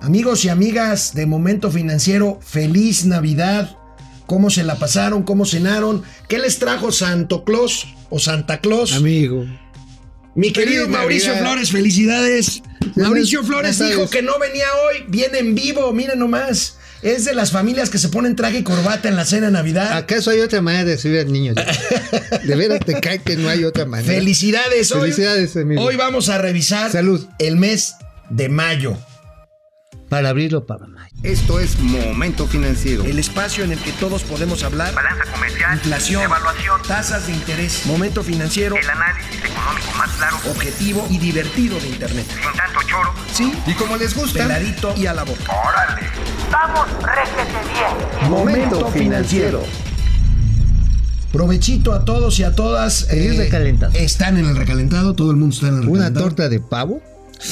Amigos y amigas de Momento Financiero, feliz Navidad. ¿Cómo se la pasaron? ¿Cómo cenaron? ¿Qué les trajo Santo Claus o Santa Claus? Amigo. Mi querido Feliz Mauricio Navidad. Flores, felicidades. Mauricio Flores dijo que no venía hoy, viene en vivo, miren nomás. Es de las familias que se ponen traje y corbata en la cena de Navidad. ¿Acaso hay otra manera de recibir al niño? De veras te cae que no hay otra manera. Felicidades. Hoy, Felicidades, amigo. Hoy vamos a revisar Salud. el mes de mayo. Para abrirlo para mayo. Esto es Momento Financiero. El espacio en el que todos podemos hablar. Balanza comercial, Inflación, evaluación, tasas de interés, momento financiero, el análisis económico más claro, objetivo y divertido de Internet. sin tanto choro. Sí, Y como les gusta, peladito y a la boca. ¡Órale! ¡Vamos, réjete bien! Momento Financiero. Provechito a todos y a todas. eh, Feliz recalentado. Están en el recalentado, todo el mundo está en el Una recalentado. torta de pavo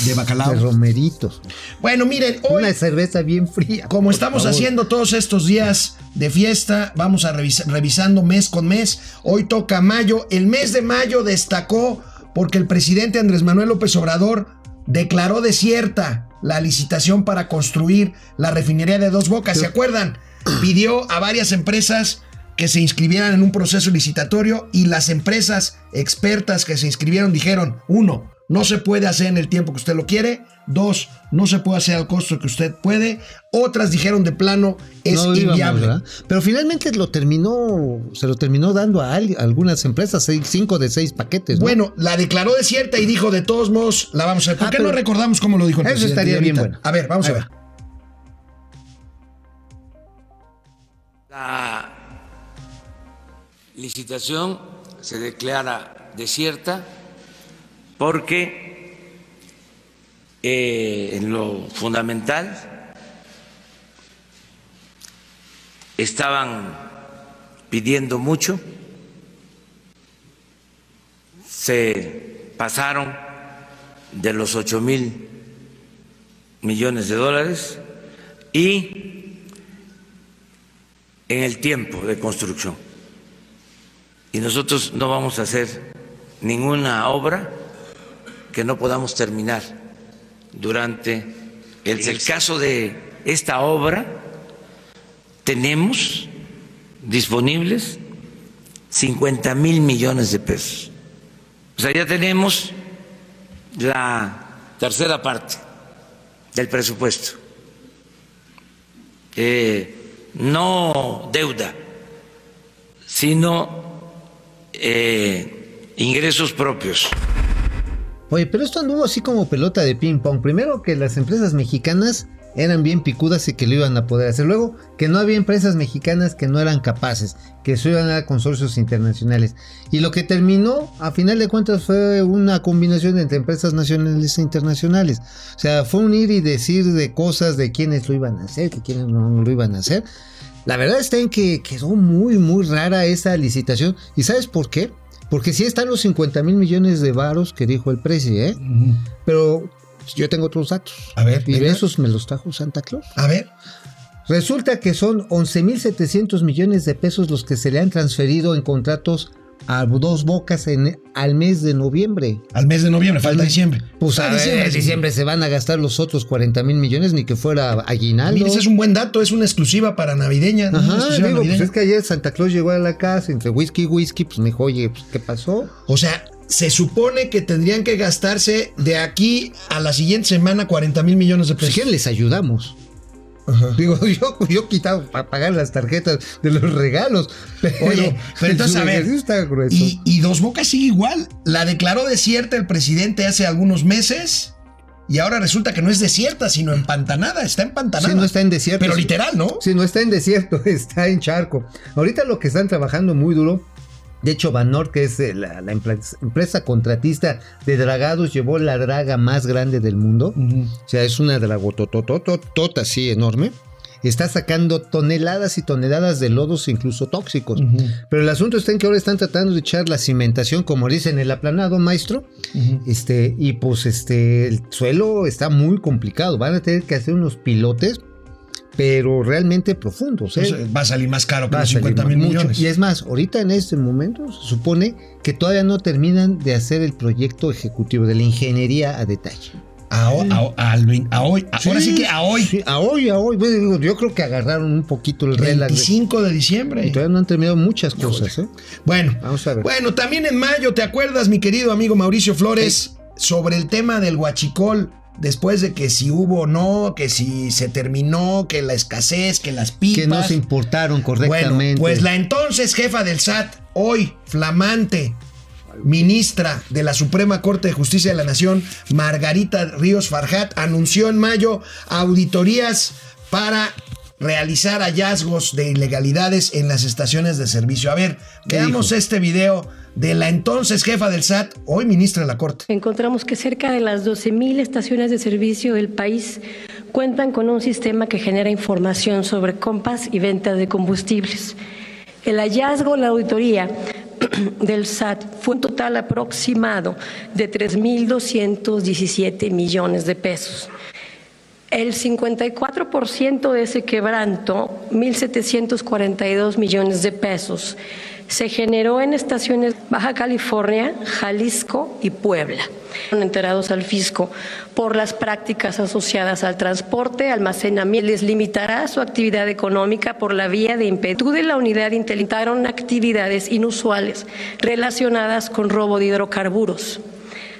de bacalao. de romeritos. Bueno, miren, hoy, Una cerveza bien fría. como estamos favor. haciendo todos estos días de fiesta, vamos a revis- revisando mes con mes. Hoy toca mayo. El mes de mayo destacó porque el presidente Andrés Manuel López Obrador declaró desierta la licitación para construir la refinería de Dos Bocas. ¿Se acuerdan? Pidió a varias empresas que se inscribieran en un proceso licitatorio y las empresas expertas que se inscribieron dijeron, uno, no se puede hacer en el tiempo que usted lo quiere, dos, no se puede hacer al costo que usted puede, otras dijeron de plano, es No inviable. ¿verdad? Pero finalmente lo terminó, se lo terminó dando a, al- a algunas empresas, seis- cinco de seis paquetes. ¿no? Bueno, la declaró desierta y dijo, de todos modos, la vamos a ver. ¿Por Ah, qué no recordamos cómo lo dijo el Eso presidente? estaría bien bueno. A ver, vamos Ahí a ver. va. La licitación se declara desierta porque eh, en lo fundamental estaban pidiendo mucho, se pasaron de los 8 mil millones de dólares y en el tiempo de construcción. Y nosotros no vamos a hacer ninguna obra que no podamos terminar durante el, el caso de esta obra tenemos disponibles 50 mil millones de pesos. O sea, ya tenemos la tercera parte del presupuesto. Eh, no deuda, sino eh, ingresos propios. Oye, pero esto anduvo así como pelota de ping pong. Primero que las empresas mexicanas eran bien picudas y que lo iban a poder hacer. Luego que no había empresas mexicanas que no eran capaces, que se iban a consorcios internacionales. Y lo que terminó, a final de cuentas, fue una combinación entre empresas nacionales e internacionales. O sea, fue un ir y decir de cosas de quiénes lo iban a hacer, que quiénes no lo iban a hacer. La verdad está en que quedó muy, muy rara esa licitación. ¿Y sabes por qué? Porque sí están los 50 mil millones de varos que dijo el precio, ¿eh? Pero yo tengo otros datos. A ver, Y venga. esos me los trajo Santa Claus. A ver. Resulta que son 11.700 millones de pesos los que se le han transferido en contratos a dos bocas en, al mes de noviembre. Al mes de noviembre, falta diciembre. Pues Ah, a diciembre, diciembre se van a gastar los otros 40 mil millones, ni que fuera aguinaldo. Mira, ese es un buen dato, es una exclusiva para navideña. Ajá, exclusiva digo, pues navideña. es que ayer Santa Claus llegó a la casa entre whisky y whisky, pues me dijo, oye, pues, ¿qué pasó? O sea, se supone que tendrían que gastarse de aquí a la siguiente semana 40 mil millones de Pues pesos. si quieren les ayudamos. Ajá. Digo, yo, yo quitaba para pagar las tarjetas de los regalos. Pero, Oye, pero entonces, a ver, está grueso. Y, y Dos Bocas sigue igual. La declaró desierta el presidente hace algunos meses y ahora resulta que no es desierta, sino empantanada. Está empantanada. Sí, no está en desierto. Pero literal, ¿no? Sí, no está en desierto, está en charco. Ahorita lo que están trabajando muy duro. De hecho, Banor, que es eh, la, la empresa, empresa contratista de dragados, llevó la draga más grande del mundo. O sea, es una dragototototota así enorme. Está sacando toneladas y toneladas de lodos, incluso tóxicos. Pero el asunto está en que ahora están tratando de echar la cimentación, como dicen el aplanado, maestro. Este, y pues este, el suelo está muy complicado. Van a tener que hacer unos pilotes, pero realmente profundos. ¿eh? Entonces, va a salir más caro salir 50 mil mucho. millones. Y es más, ahorita en este momento se supone que todavía no terminan de hacer el proyecto ejecutivo de la ingeniería a detalle. A, hoy. Ahora sí que a hoy. Sí, a hoy, a hoy. Bueno, digo, yo creo que agarraron un poquito el relax. de- 25 de diciembre. y todavía no han terminado muchas cosas, ¿eh? Bueno, Vamos a ver. bueno, también en mayo, ¿te acuerdas, mi querido amigo Mauricio Flores, sobre el tema del huachicol? Después de que si hubo o no, que si se terminó, que la escasez, que las pipas. Que no se importaron correctamente. Bueno, pues la entonces jefa del SAT, hoy flamante ministra de la Suprema Corte de Justicia de la Nación, Margarita Ríos Farjat, anunció en mayo auditorías para realizar hallazgos de ilegalidades en las estaciones de servicio. A ver, ¿Qué veamos dijo? este video de la entonces jefa del SAT, hoy ministra de la Corte. Encontramos que cerca de las 12.000 estaciones de servicio del país cuentan con un sistema que genera información sobre compras y ventas de combustibles. El hallazgo la auditoría del SAT fue un total aproximado de 3.217 millones de pesos. El 54% de ese quebranto, 1.742 millones de pesos, se generó en estaciones Baja California, Jalisco y Puebla. Fueron enterados al fisco por las prácticas asociadas al transporte, almacenamiento. Les limitará su actividad económica por la vía de impetu de la unidad intentaron actividades inusuales relacionadas con robo de hidrocarburos.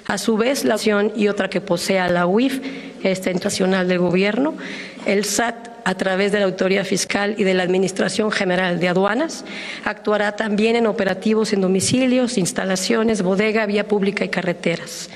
A su vez, la acción y otra que posea la UIF, esta internacional del gobierno, el SAT, a través de la Autoridad Fiscal y de la Administración General de Aduanas, actuará también en operativos en domicilios, instalaciones, bodega, vía pública y carreteras.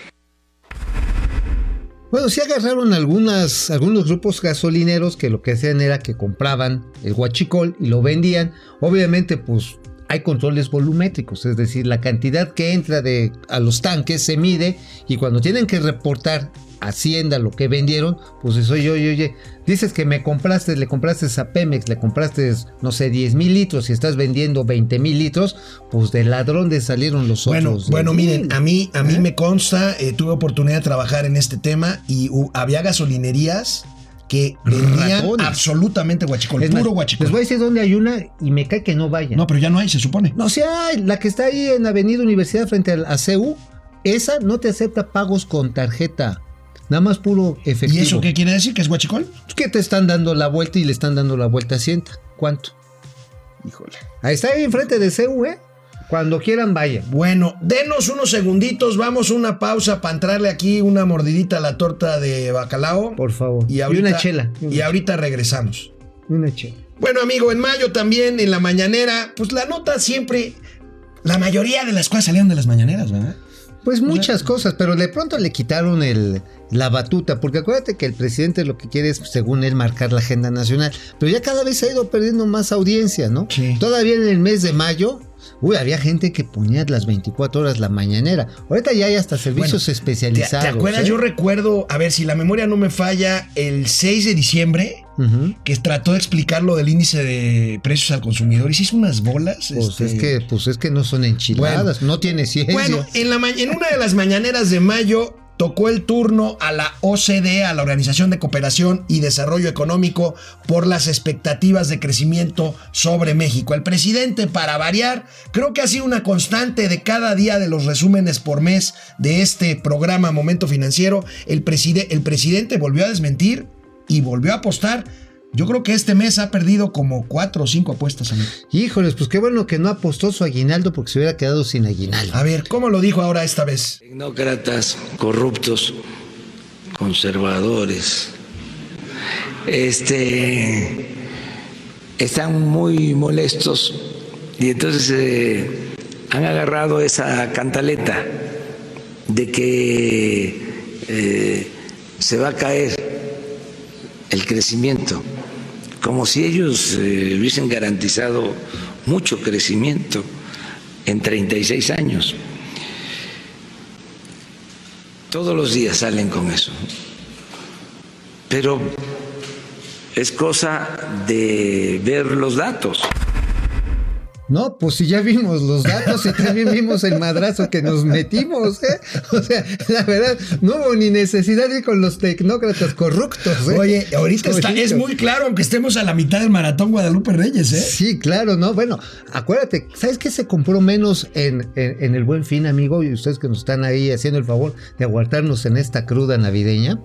Bueno, sí agarraron algunas, algunos grupos gasolineros que lo que hacían era que compraban el guachicol y lo vendían. Obviamente, pues hay controles volumétricos, es decir, la cantidad que entra de, a los tanques se mide y cuando tienen que reportar Hacienda lo que vendieron, pues eso, oye, oye, oye, dices que me compraste, le compraste a Pemex, le compraste, no sé, 10 mil litros y estás vendiendo 20 mil litros, pues de ladrón de salieron los Bueno, otros. bueno, 10,000. miren, a mí, a mí ¿Eh? me consta, eh, tuve oportunidad de trabajar en este tema y hu- había gasolinerías que vendían Ratones. absolutamente guachicol, Es más, puro guachicol. Les voy a decir dónde hay una y me cae que no vayan. No, pero ya no hay, se supone. No, sí hay, la que está ahí en Avenida Universidad frente al ACU, esa no te acepta pagos con tarjeta, nada más puro efectivo. ¿Y eso qué quiere decir? ¿Que es guachicol? Que te están dando la vuelta y le están dando la vuelta a Sienta. ¿Cuánto? Híjole. Ahí está ahí enfrente de CU, ¿eh? Cuando quieran vayan. Bueno, denos unos segunditos, vamos a una pausa para entrarle aquí una mordidita a la torta de bacalao. Por favor. Y, ahorita, una chela. Y ahorita regresamos. Una chela. Bueno, amigo, en mayo también, en la mañanera, pues la nota siempre. La mayoría de las cosas salieron de las mañaneras, ¿verdad? Pues muchas cosas, pero de pronto le quitaron el, la batuta, porque acuérdate que el presidente lo que quiere es, según él, marcar la agenda nacional, pero ya cada vez ha ido perdiendo más audiencia, ¿no? Sí. Todavía en el mes de mayo, uy, había gente que ponía las 24 horas la mañanera. Ahorita ya hay hasta servicios Bueno, ¿Te, especializados. te acuerdas? ¿eh? Yo recuerdo, a ver si la memoria no me falla, el 6 de diciembre, que trató de explicar lo del índice de precios al consumidor y se hizo unas bolas. Pues este, es que, pues es que no son enchiladas, no tiene ciencia. Bueno, en, la en una de las mañaneras de mayo tocó el turno a la OCDE, a la Organización de Cooperación y Desarrollo Económico, por las expectativas de crecimiento sobre México. El presidente, para variar, creo que ha sido una constante de cada día de los resúmenes por mes de este programa Momento Financiero. El, preside- el presidente volvió a desmentir y volvió a apostar. Yo creo que este mes ha perdido como cuatro o cinco apuestas, amigo. Híjoles, pues qué bueno que no apostó su aguinaldo porque se hubiera quedado sin aguinaldo. A ver, ¿cómo lo dijo ahora esta vez? Tecnócratas corruptos, conservadores, este, están muy molestos y entonces eh, han agarrado esa cantaleta de que eh, se va a caer el crecimiento, como si ellos eh, hubiesen garantizado mucho crecimiento en 36 años. Todos los días salen con eso. Pero es cosa de ver los datos. No, pues si ya vimos los datos y también vimos el madrazo que nos metimos, ¿eh? O sea, la verdad, no hubo ni necesidad de ir con los tecnócratas corruptos, ¿eh? Oye, ahorita está, es muy claro, aunque estemos a la mitad del maratón Guadalupe Reyes, ¿eh? Sí, claro, ¿no? Bueno, acuérdate, ¿sabes qué se compró menos en, en- en el buen fin, amigo? Y ustedes que nos están ahí haciendo el favor de aguantarnos en esta cruda navideña.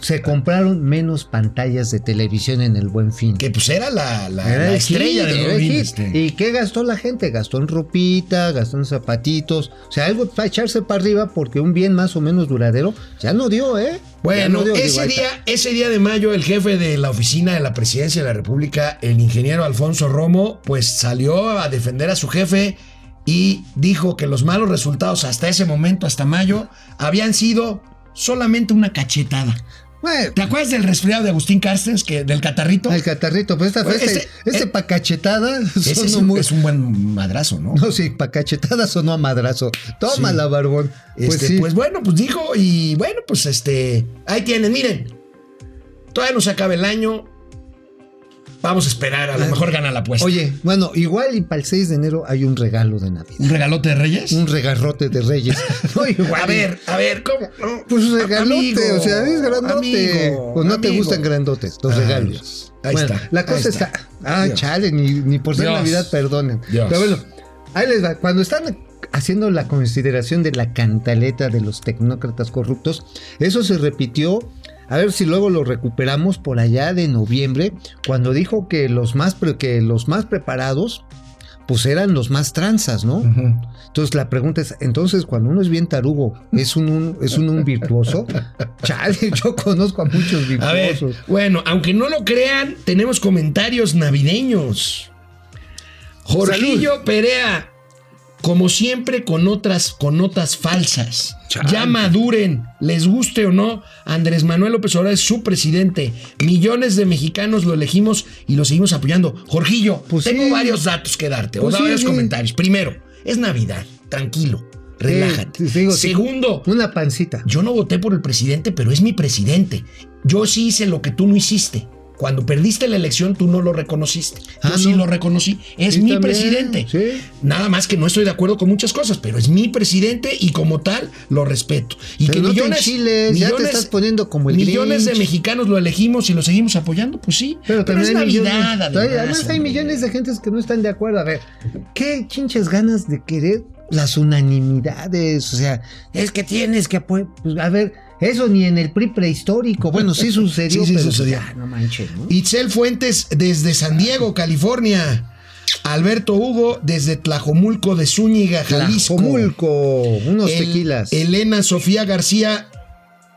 Se compraron menos pantallas de televisión en el buen fin. Que pues era la, la- Era la el estrella hit, Robin, hit. este. ¿Y qué gastó la gente? Gastó en ropita, gastó en zapatitos. O sea, algo para echarse para arriba porque un bien más o menos duradero ya no dio, ¿eh? Bueno, no dio, digo, ese día, ese día de mayo, el jefe de la oficina de la presidencia de la República, el ingeniero Alfonso Romo, pues salió a defender a su jefe y dijo que los malos resultados hasta ese momento, hasta mayo, habían sido solamente una cachetada. Bueno, ¿Te acuerdas del resfriado de Agustín Carstens, que, del catarrito? el catarrito, pues esta Pues este, este eh, pa' cachetada Ese es un, muy- es un buen madrazo, ¿no? No, sí, pa' cachetada sonó a madrazo. Tómala, barbón. Pues Este, sí. pues bueno, pues dijo, y bueno, pues este, ahí tienen, miren, todavía no se acaba el año, vamos a esperar, a lo mejor gana la apuesta. Oye, bueno, igual y para el 6 de enero hay un regalo de Navidad. ¿Un regalote de Reyes? Un regarrote de Reyes. No, igual a ver, a ver, ¿cómo? Pues regalote, amigo, o sea, es grandote. amigo, pues no te gustan grandotes, los Ay, regalos. Ahí Bueno, está, La cosa está. está. Ah, Dios. chale, ni, ni por ser Dios. Navidad perdonen. Dios. Pero bueno, ahí les va. Cuando están haciendo la consideración de la cantaleta de los tecnócratas corruptos, eso se repitió. A ver si luego lo recuperamos por allá de noviembre, cuando dijo que los más, que los más preparados, pues eran los más tranzas, ¿no? Entonces la pregunta es, entonces cuando uno es bien tarugo, ¿es un, un- es un, un virtuoso? Chale, yo conozco a muchos A ver, virtuosos. bueno, aunque no lo crean, tenemos comentarios navideños. Jorgillo Perea, como siempre, con otras, con notas falsas. Ya maduren, les guste o no, Andrés Manuel López Obrador es su presidente. Millones de mexicanos lo elegimos y lo seguimos apoyando. Jorgillo, Pues tengo sí. varios datos que darte, Pues o sí, varios sí. comentarios. Primero, es Navidad, tranquilo, relájate. Digo, sí. Segundo, Una pancita. yo no voté por el presidente, pero es mi presidente. Yo sí hice lo que tú no hiciste. Cuando perdiste la elección, tú no lo reconociste. Yo Ah, sí lo reconocí. Es Sí, mi también, presidente. sí. Nada más que no estoy de acuerdo con muchas cosas, pero es mi presidente y como tal lo respeto. Y Pero que no te millones, ya te estás poniendo como el millones de mexicanos lo elegimos y lo seguimos apoyando, pues sí. Pero también es hay Navidad, millones, además, además hay millones de gentes que no están de acuerdo. A ver, qué chinches ganas de querer las unanimidades. O sea, es que tienes que apoyar. Pues, a ver, eso ni en el PRI prehistórico. Bueno, sí sucedió, Sí, sí pero sucedió. ya, no manches, ¿no? Itzel Fuentes desde San Diego, California. Alberto Hugo desde Tlajomulco de Zúñiga, Jalisco. Tlajomulco, unos El- tequilas. Elena Sofía García,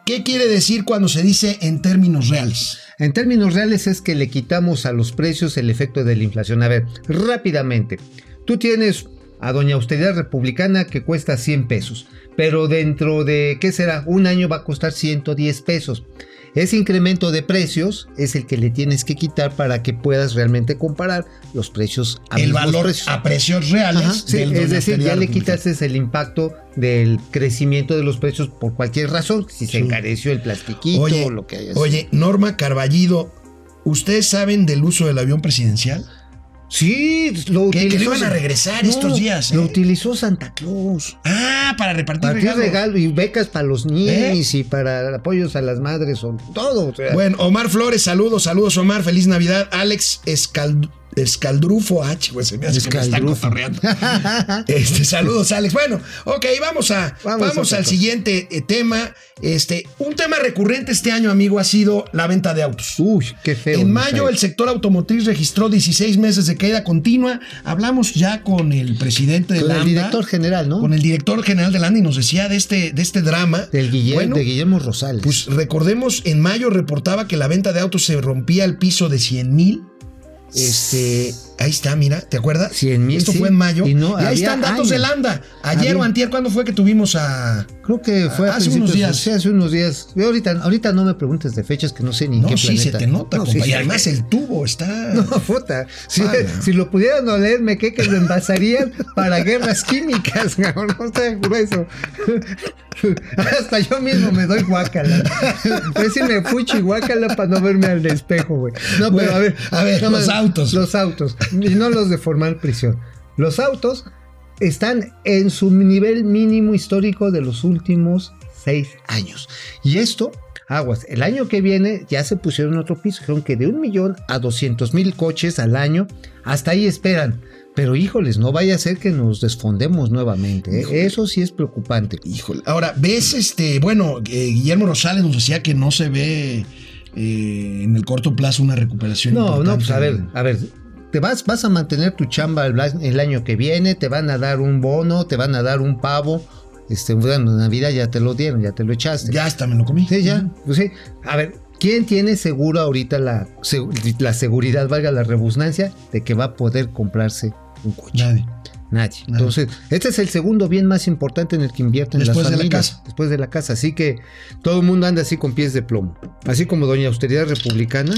¿qué quiere decir cuando se dice en términos reales? En términos reales es que le quitamos a los precios el efecto de la inflación. A ver, rápidamente. Tú tienes a Doña Austeridad Republicana que cuesta 100 pesos, pero dentro de, ¿qué será? Un año va a costar 110 pesos. Ese incremento de precios es el que le tienes que quitar para que puedas realmente comparar los precios a El valor precios. a precios reales. Ajá, sí, del es decir, ya le quitaste el impacto del crecimiento de los precios por cualquier razón, si se encareció el plastiquito Oye, o lo que haya sido. oye, Norma Carballido, ¿ustedes saben del uso del avión presidencial? Sí, lo Que- que utilizó. lo iban a regresar estos días, Lo ¿eh? utilizó Santa Claus. Ah, para repartir Para regalos. regalo y becas para los niños y para apoyos a las madres o todo. o sea. Bueno, Omar Flores, saludos, saludos Omar, feliz Navidad. Alex Escald- Escaldrufo H, güey, se me hace que me están Escaldrufo. cotorreando. Este, saludos, Alex. Bueno, ok, vamos a Vamos al siguiente eh, tema. Este, un tema recurrente este año, amigo, ha sido la venta de autos. Uy, qué feo. En mayo el sector automotriz registró 16 meses de caída continua. Hablamos ya con el presidente de Con el director general, ¿no? con el director general de Landa y nos decía de este, de este drama. Del Guillermo, Bueno, de Guillermo Rosales. pues recordemos, en mayo reportaba que la venta de autos se rompía el piso de 100 mil. Este, ahí está, mira, ¿te acuerdas? 100,000, Esto sí. fue en mayo. Y Y, no, ahí había están datos años. de Landa. Ayer Había- o antier, ¿cuándo fue que tuvimos a...? Creo que fue a hace unos días. Sí, hace unos días. Yo ahorita, ahorita no me preguntes de fechas que no sé ni en No, qué sí, planeta. se te nota, No, compa. sí, Y además el tubo está... No, puta. Si, lo pudieran oler, me que que lo envasarían para guerras químicas, cabrón. No está grueso. Hasta yo mismo me doy guácala. Es si me fuchi guácala para no verme al espejo, güey. No, Bueno, pero a ver. a ver, los autos. Los autos. Y no los de formal prisión. Los autos están en su nivel mínimo histórico de los últimos seis años. Y esto, aguas, el año que viene ya se pusieron otro piso, dijeron que de un millón a 200 mil coches al año, hasta ahí esperan. Pero híjoles, no vaya a ser que nos desfondemos nuevamente. ¿eh? Eso sí es preocupante. Híjole. Ahora, ves, este, bueno, eh, Guillermo Rosales nos decía que no se ve eh, en el corto plazo una recuperación. No, no, pues a ver, a ver, te vas, vas a mantener tu chamba el, año que viene, te van a dar un bono, te van a dar un pavo. Este, bueno, en Navidad ya te lo dieron, ya te lo echaste. Ya hasta me lo comí. Sí, ya. Pues sí. A ver, ¿quién tiene seguro ahorita la, se- la seguridad, valga la rebusnancia, de que va a poder comprarse un coche? Nadie. Nadie. Entonces, este es el segundo bien más importante en el que invierten Después las de la familias. casa. Después de la casa. Así que todo el mundo anda así con pies de plomo. Así como Doña Austeridad Republicana.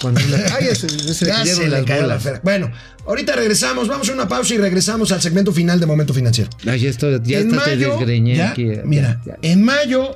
Cuando anda- Ay, ya se, ya se le la fera. Bueno, ahorita regresamos, vamos a una pausa y regresamos al segmento final de Momento Financiero. Ay, ya esto, ya en te desgreñé ya, aquí. Ya, mira, ya. en mayo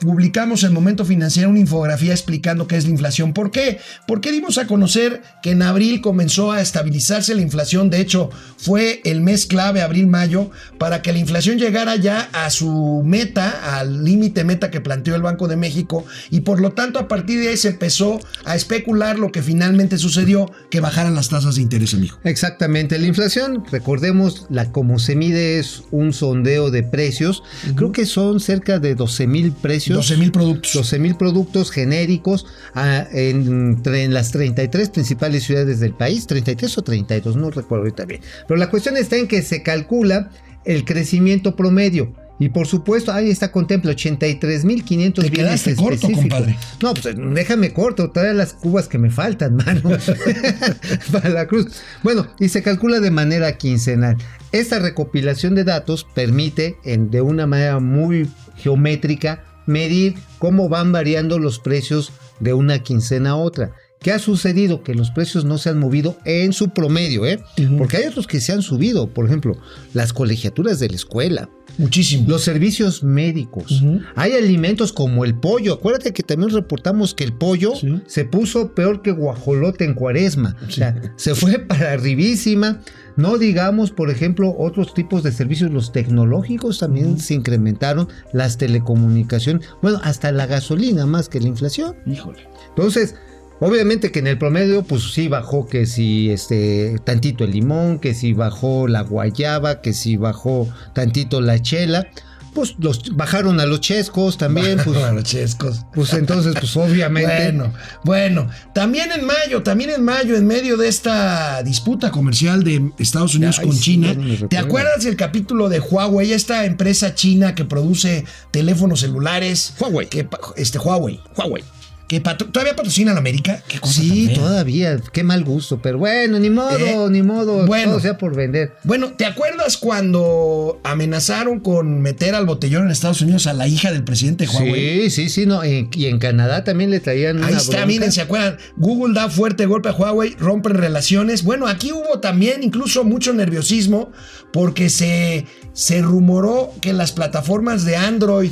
publicamos en Momento Financiero una infografía explicando qué es la inflación. ¿Por qué? Porque dimos a conocer que en abril comenzó a estabilizarse la inflación. De hecho, fue el mes clave, abril-mayo, para que la inflación llegara ya a su meta, al límite meta que planteó el Banco de México. Y por lo tanto, a partir de ahí se empezó a especular lo que finalmente sucedió, que bajaran las tasas de interés, amigo. Exactamente, la inflación, recordemos, la como se mide es un sondeo de precios. Creo que son cerca de 12 mil precios. 12 mil productos. 12 mil productos genéricos ah, en, en las 33 principales ciudades del país, 33 o 32, no recuerdo ahorita bien. Pero la cuestión está en que se calcula el crecimiento promedio. Y por supuesto, ahí está, contempla 83.500 Te bienes quedaste corto, específicos. compadre. No, pues déjame corto, todavía las cubas que me faltan, mano. Para la cruz. Bueno, y se calcula de manera quincenal. Esta recopilación de datos permite, en- de una manera muy geométrica, medir cómo van variando los precios de una quincena a otra. ¿Qué ha sucedido? Que los precios no se han movido en su promedio, ¿eh? Porque hay otros que se han subido. Por ejemplo, las colegiaturas de la escuela, Muchísimo. los servicios médicos. Hay alimentos como el pollo. Acuérdate que también reportamos que el pollo Sí. se puso peor que guajolote en cuaresma. O sea, se fue para arribísima. No digamos, por ejemplo, otros tipos de servicios, los tecnológicos también se incrementaron, las telecomunicaciones, bueno, hasta la gasolina más que la inflación. Híjole. Entonces, obviamente que en el promedio, pues sí bajó que si este tantito el limón, que si bajó la guayaba, que si bajó tantito la chela. Pues los bajaron a los chescos también, pues, Bueno, chescos. pues entonces, pues obviamente. Bueno, bueno, también en mayo, también en mayo, en medio de esta disputa comercial de Estados Unidos Ay, con sí, China, no ¿te acuerdas del capítulo de Huawei, esta empresa china que produce teléfonos celulares? Huawei. Que, este, Huawei. Huawei. Que patro- todavía patrocina la América. ¿Qué cosa Sí, todavía, qué mal gusto, pero bueno, ni modo, Eh, ni modo, bueno. todo sea por vender. Bueno, ¿te acuerdas cuando amenazaron con meter al botellón en Estados Unidos a la hija del presidente de Huawei? Sí, sí, sí, no, y en Canadá también le traían una Ahí está, bronca. miren, ¿se acuerdan? Google da fuerte golpe a Huawei, rompen relaciones. Bueno, aquí hubo también incluso mucho nerviosismo porque se, se rumoró que las plataformas de Android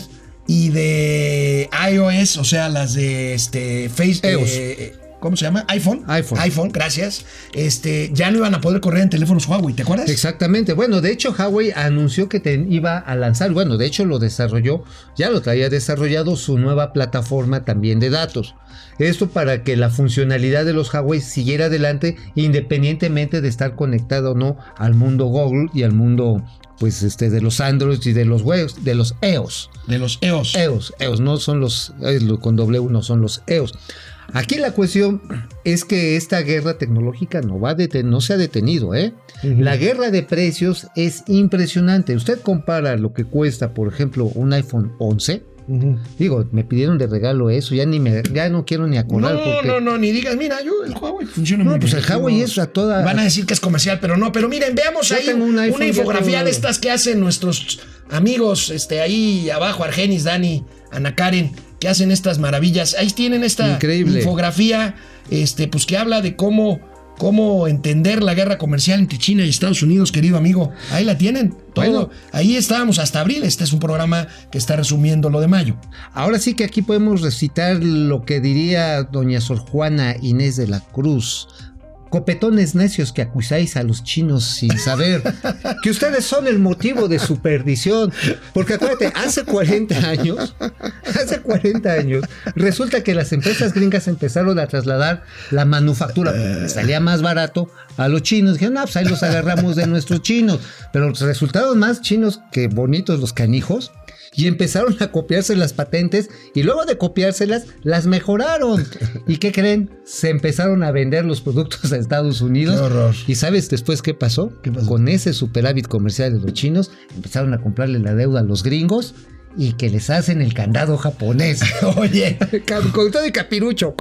y de iOS, o sea, las de este Facebook. ¿Cómo se llama? iPhone. iPhone. iPhone, gracias. Este, ya no iban a poder correr en teléfonos Huawei, ¿te acuerdas? Exactamente. Bueno, de hecho, Huawei anunció que te iba a lanzar, bueno, de hecho lo desarrolló, ya lo traía desarrollado su nueva plataforma también de datos. Esto para que la funcionalidad de los Huawei siguiera adelante independientemente de estar conectado o no al mundo Google y al mundo pues este de los Androids y de los webs, de los EOS. De los EOS. EOS, EOS, no son los con W, no son los EOS. Aquí la cuestión es que esta guerra tecnológica no va a no se ha detenido, ¿eh? La guerra de precios es impresionante. Usted compara lo que cuesta, por ejemplo, un iPhone 11. Ujú. Digo, me pidieron de regalo eso, ya ni me, ya no quiero ni acordar No, porque no, no, ni digas, mira, yo el Huawei funciona No, muy pues bien. el Huawei es a toda- Van a decir que es comercial, pero no, pero miren, veamos Yo ahí tengo un una iPhone, ya infografía tengo- de estas que hacen nuestros amigos, este, ahí abajo, Argenis, Dani, Ana Karen, que hacen estas maravillas. Ahí tienen esta Increíble. infografía, este, pues que habla de cómo, cómo entender la guerra comercial entre China y Estados Unidos, querido amigo. Ahí la tienen, todo. Bueno. Ahí estábamos hasta abril. Este es un programa que está resumiendo lo de mayo. Ahora sí que aquí podemos recitar lo que diría doña Sor Juana Inés de la Cruz. Copetones necios que acusáis a los chinos sin saber que ustedes son el motivo de su perdición. Porque acuérdate, hace 40 años, hace 40 años, resulta que las empresas gringas empezaron a trasladar la manufactura, salía más barato a los chinos. Dijeron, no, pues ahí los agarramos de nuestros chinos. Pero resultaron más chinos que bonitos los canijos y empezaron a copiarse las patentes y luego de copiárselas las mejoraron. ¿Y qué creen? Se empezaron a vender los productos a Estados Unidos. Qué horror. ¿Y sabes después qué pasó? ¿Qué pasó? Con ese superávit comercial de los chinos empezaron a comprarle la deuda a los gringos y que les hacen el candado japonés. Oye, Con todo y capirucho.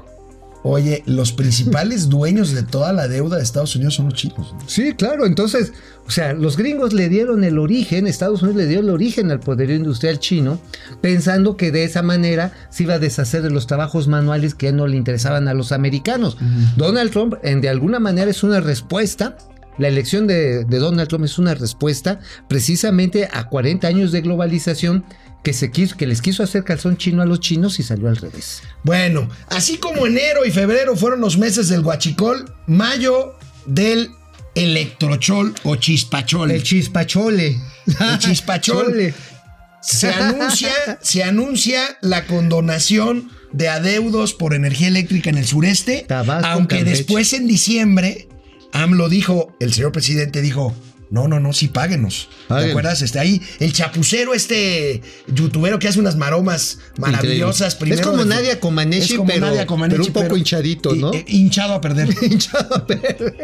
Oye, los principales dueños de toda la deuda de Estados Unidos son los chinos. ¿no? Sí, claro. Entonces, o sea, los gringos le dieron el origen, Estados Unidos le dio el origen al poderío industrial chino, pensando que de esa manera se iba a deshacer de los trabajos manuales que ya no le interesaban a los americanos. Donald Trump, en, de alguna manera, es una respuesta. La elección de, de Donald Trump es una respuesta precisamente a 40 años de globalización que, se quiso, que les quiso hacer calzón chino a los chinos y salió al revés. Bueno, así como enero y febrero fueron los meses del guachicol, mayo del electrochol o chispachol. El chispachole. El chispachol. Chole. Se anuncia, se anuncia la condonación de adeudos por energía eléctrica en el sureste, Tabasco, aunque Campeche. después en diciembre AMLO dijo, el señor presidente dijo, no, no, no, sí páguenos. ¿Te Paguen. acuerdas? Este, ahí, el chapucero, este youtubero que hace unas maromas maravillosas. Primero Es como de- Nadia Comaneci, como pero- Nadia Comaneci, pero un poco hinchadito, ¿no? eh, hinchado a perder. hinchado a perder.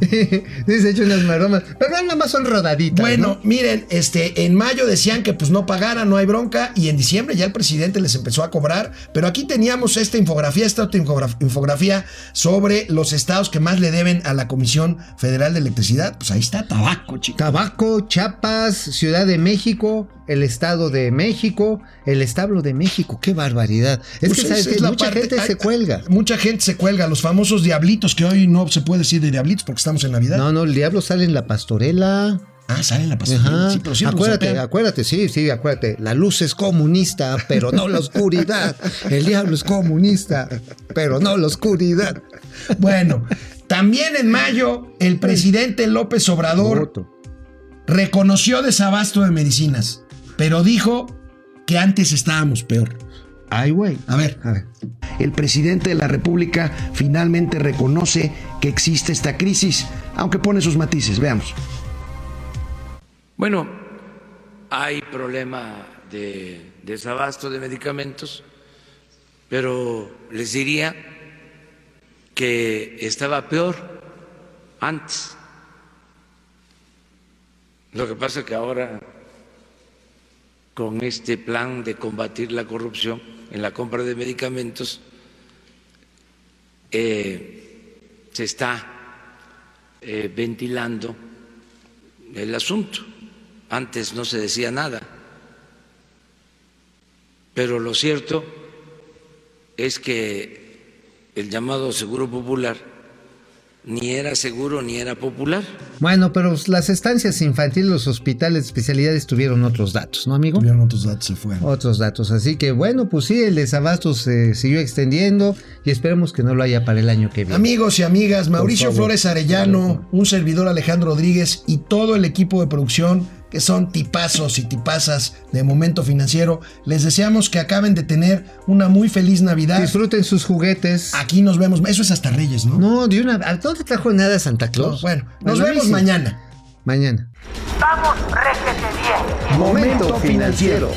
Ha hecho unas maromas. Pero nada más son rodaditas. Bueno, ¿no? miren, este, en mayo decían que pues no pagaran, no hay bronca, y en diciembre ya el presidente les empezó a cobrar, pero aquí teníamos esta infografía, esta otra infograf- infografía sobre los estados que más le deben a la Comisión Federal de Electricidad. Pues ahí está Tabaco, chicos. Tabaco, Chiapas, Ciudad de México, el Estado de México, el Establo de México. ¡Qué barbaridad! Es Pues que, ¿sabes es la mucha parte- gente hay- se cuelga. Mucha gente se cuelga, los famosos diablitos, que hoy no se puede decir de diablitos porque estamos en Navidad. No, no, el diablo sale en la pastorela. Ah, sale en la pastorela. Sí, pero acuérdate, acuérdate, sí, sí, acuérdate. La luz es comunista, pero no la oscuridad. El diablo es comunista, pero no la oscuridad. Bueno, también en mayo, el presidente López Obrador reconoció desabasto de medicinas, pero dijo que antes estábamos peor. Ay, güey. A ver, A ver. el presidente de la República finalmente reconoce que existe esta crisis, aunque pone sus matices. Veamos. Bueno, hay problema de desabasto de medicamentos, pero les diría que estaba peor antes. Lo que pasa es que ahora, con este plan de combatir la corrupción en la compra de medicamentos, eh, se está eh, ventilando el asunto. Antes no se decía nada. Pero lo cierto es que el llamado seguro popular ni era seguro ni era popular. Bueno, pero las estancias infantiles, los hospitales de especialidades tuvieron otros datos, ¿no, amigo? Tuvieron otros datos, se fueron. Otros datos. Así que bueno, pues sí, el desabasto se siguió extendiendo y esperemos que no lo haya para el año que viene. Amigos y amigas, Mauricio favor. Flores Arellano, un servidor Alejandro Rodríguez y todo el equipo de producción que son tipazos y tipazas de Momento Financiero, les deseamos que acaben de tener una muy feliz Navidad. Disfruten sus juguetes. Aquí nos vemos. Eso es hasta Reyes, ¿no? No, de una. ¿a ¿Dónde trajo nada Santa No, Claus? bueno, nos Bueno, vemos sí. mañana. Mañana. Vamos, réjete bien. Momento financiero.